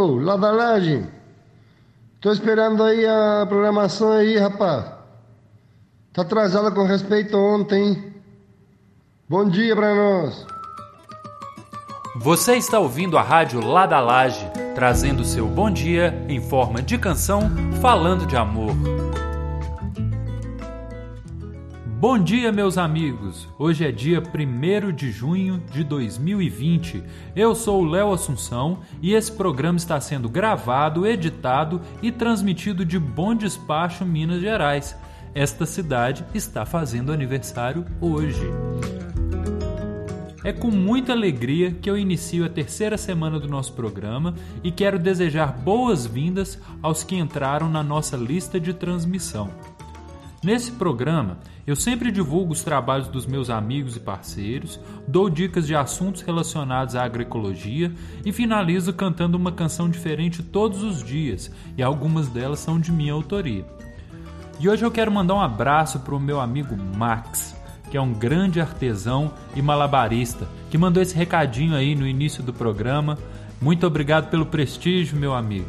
Alô, lá da laje. Tô esperando aí a programação aí, rapaz. Tá atrasada com respeito ontem. Bom dia pra nós. Você está ouvindo a rádio Lá da Laje, trazendo seu bom dia em forma de canção, falando de amor. Bom dia, meus amigos! Hoje é dia 1 de junho de 2020. Eu sou o Léo Assunção e esse programa está sendo gravado, editado e transmitido de Bom Despacho, Minas Gerais. Esta cidade está fazendo aniversário hoje. É com muita alegria que eu inicio a terceira semana do nosso programa e quero desejar boas-vindas aos que entraram na nossa lista de transmissão. Nesse programa, eu sempre divulgo os trabalhos dos meus amigos e parceiros, dou dicas de assuntos relacionados à agroecologia e finalizo cantando uma canção diferente todos os dias, e algumas delas são de minha autoria. E hoje eu quero mandar um abraço para o meu amigo Max, que é um grande artesão e malabarista, que mandou esse recadinho aí no início do programa. Muito obrigado pelo prestígio, meu amigo.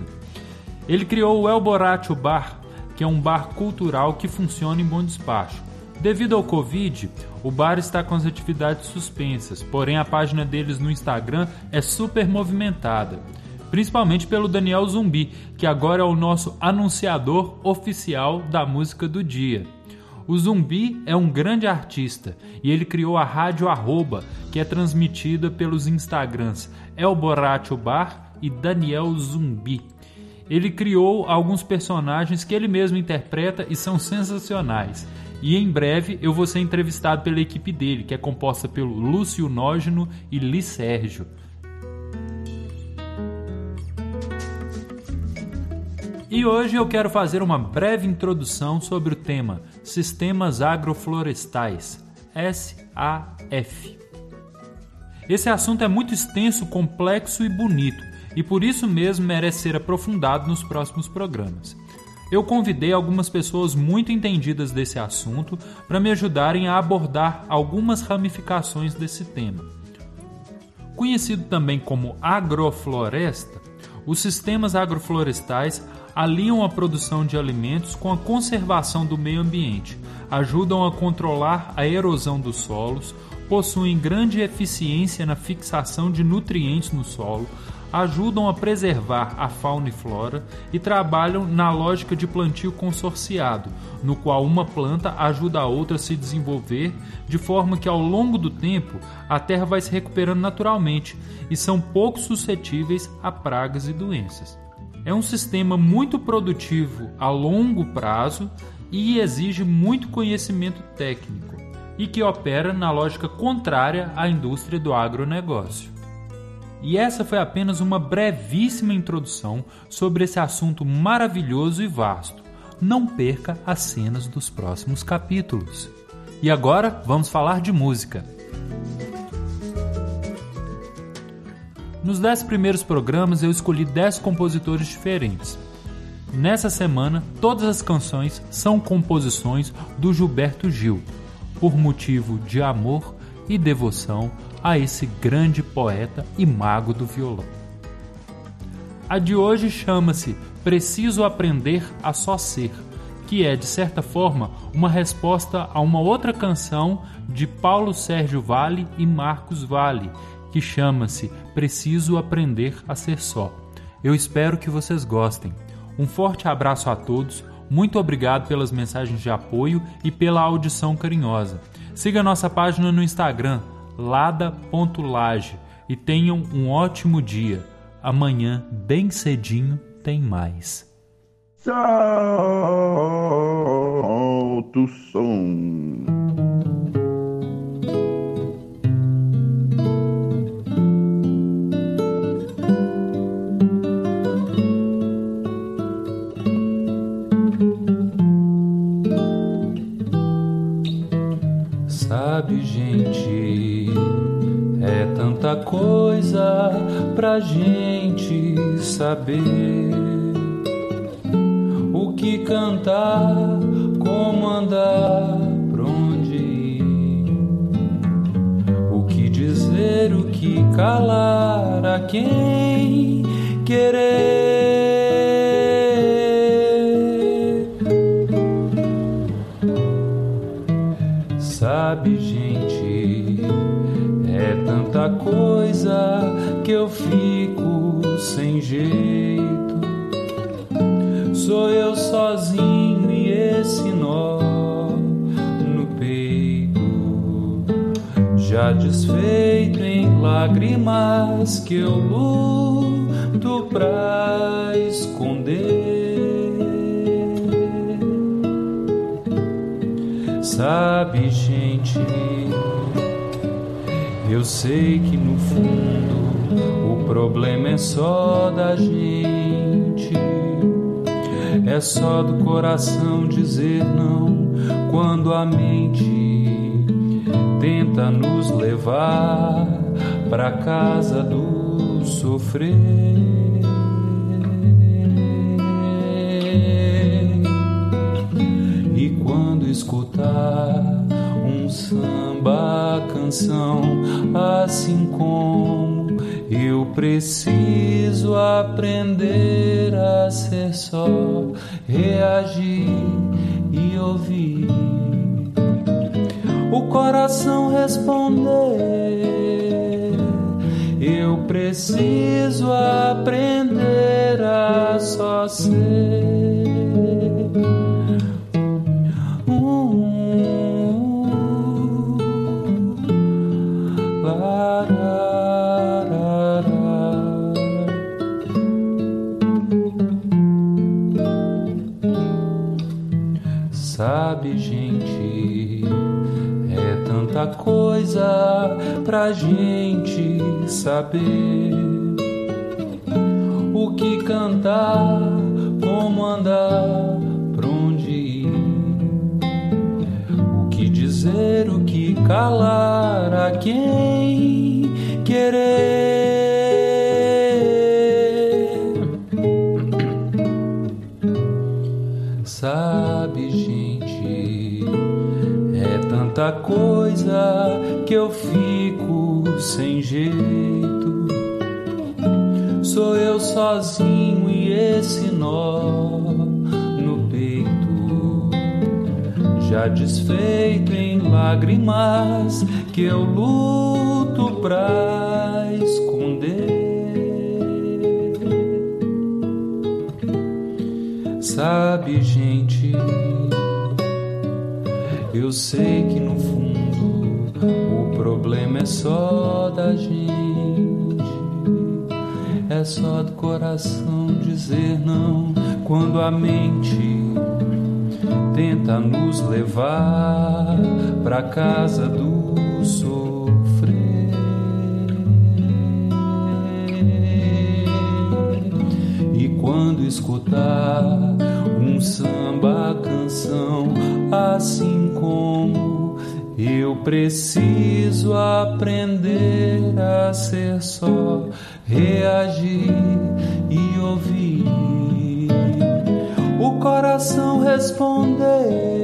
Ele criou o El Borracho Bar, que é um bar cultural que funciona em bom despacho. Devido ao Covid, o bar está com as atividades suspensas, porém a página deles no Instagram é super movimentada, principalmente pelo Daniel Zumbi, que agora é o nosso anunciador oficial da música do dia. O Zumbi é um grande artista e ele criou a Rádio Arroba, que é transmitida pelos Instagrams El Bar e Daniel Zumbi. Ele criou alguns personagens que ele mesmo interpreta e são sensacionais. E em breve eu vou ser entrevistado pela equipe dele, que é composta pelo Lúcio Nógeno e Li Sérgio. E hoje eu quero fazer uma breve introdução sobre o tema Sistemas Agroflorestais, SAF. Esse assunto é muito extenso, complexo e bonito, e por isso mesmo merece ser aprofundado nos próximos programas. Eu convidei algumas pessoas muito entendidas desse assunto para me ajudarem a abordar algumas ramificações desse tema. Conhecido também como agrofloresta, os sistemas agroflorestais aliam a produção de alimentos com a conservação do meio ambiente, ajudam a controlar a erosão dos solos, possuem grande eficiência na fixação de nutrientes no solo, ajudam a preservar a fauna e flora e trabalham na lógica de plantio consorciado, no qual uma planta ajuda a outra a se desenvolver, de forma que ao longo do tempo a terra vai se recuperando naturalmente e são pouco suscetíveis a pragas e doenças. É um sistema muito produtivo a longo prazo e exige muito conhecimento técnico, e que opera na lógica contrária à indústria do agronegócio. E essa foi apenas uma brevíssima introdução sobre esse assunto maravilhoso e vasto. Não perca as cenas dos próximos capítulos. E agora vamos falar de música. Nos dez primeiros programas eu escolhi dez compositores diferentes. Nessa semana, todas as canções são composições do Gilberto Gil, por motivo de amor e devoção a esse grande poeta e mago do violão. A de hoje chama-se Preciso Aprender a Só Ser, que é, de certa forma, uma resposta a uma outra canção de Paulo Sérgio Vale e Marcos Vale, que chama-se Preciso Aprender a Ser Só. Eu espero que vocês gostem. Um forte abraço a todos, muito obrigado pelas mensagens de apoio e pela audição carinhosa. Siga nossa página no Instagram, lada.lage e tenham um ótimo dia. Amanhã, bem cedinho, tem mais. Solta o som. Pra gente saber. O que cantar, como andar, pra onde ir. O que dizer, o que calar, a quem querer. Sabe, gente, é tanta coisa que eu fico sem jeito. Sou eu sozinho e esse nó no peito, já desfeito em lágrimas que eu luto pra esconder. Sabe, gente, eu sei que no fundo problema é só da gente. É só do coração dizer não quando a mente tenta nos levar pra casa do sofrer. E quando escutar um samba canção, assim como eu preciso aprender a ser só, reagir e ouvir o coração responder. Eu preciso aprender a só ser. Sabe, gente, é tanta coisa pra gente saber. O que cantar, como andar, pra onde ir. O que dizer, o que calar, a quem querer. Sabe, gente, tanta coisa que eu fico sem jeito. Sou eu sozinho e esse nó no peito, já desfeito em lágrimas que eu luto pra esconder. Sabe, gente, eu sei que no fundo o problema é só da gente. É só do coração dizer não quando a mente tenta nos levar pra casa do sofrer. E quando escutar um samba canção, assim como eu preciso aprender a ser só, reagir e ouvir o coração responder.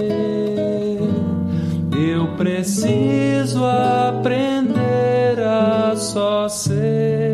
Eu preciso aprender a só ser.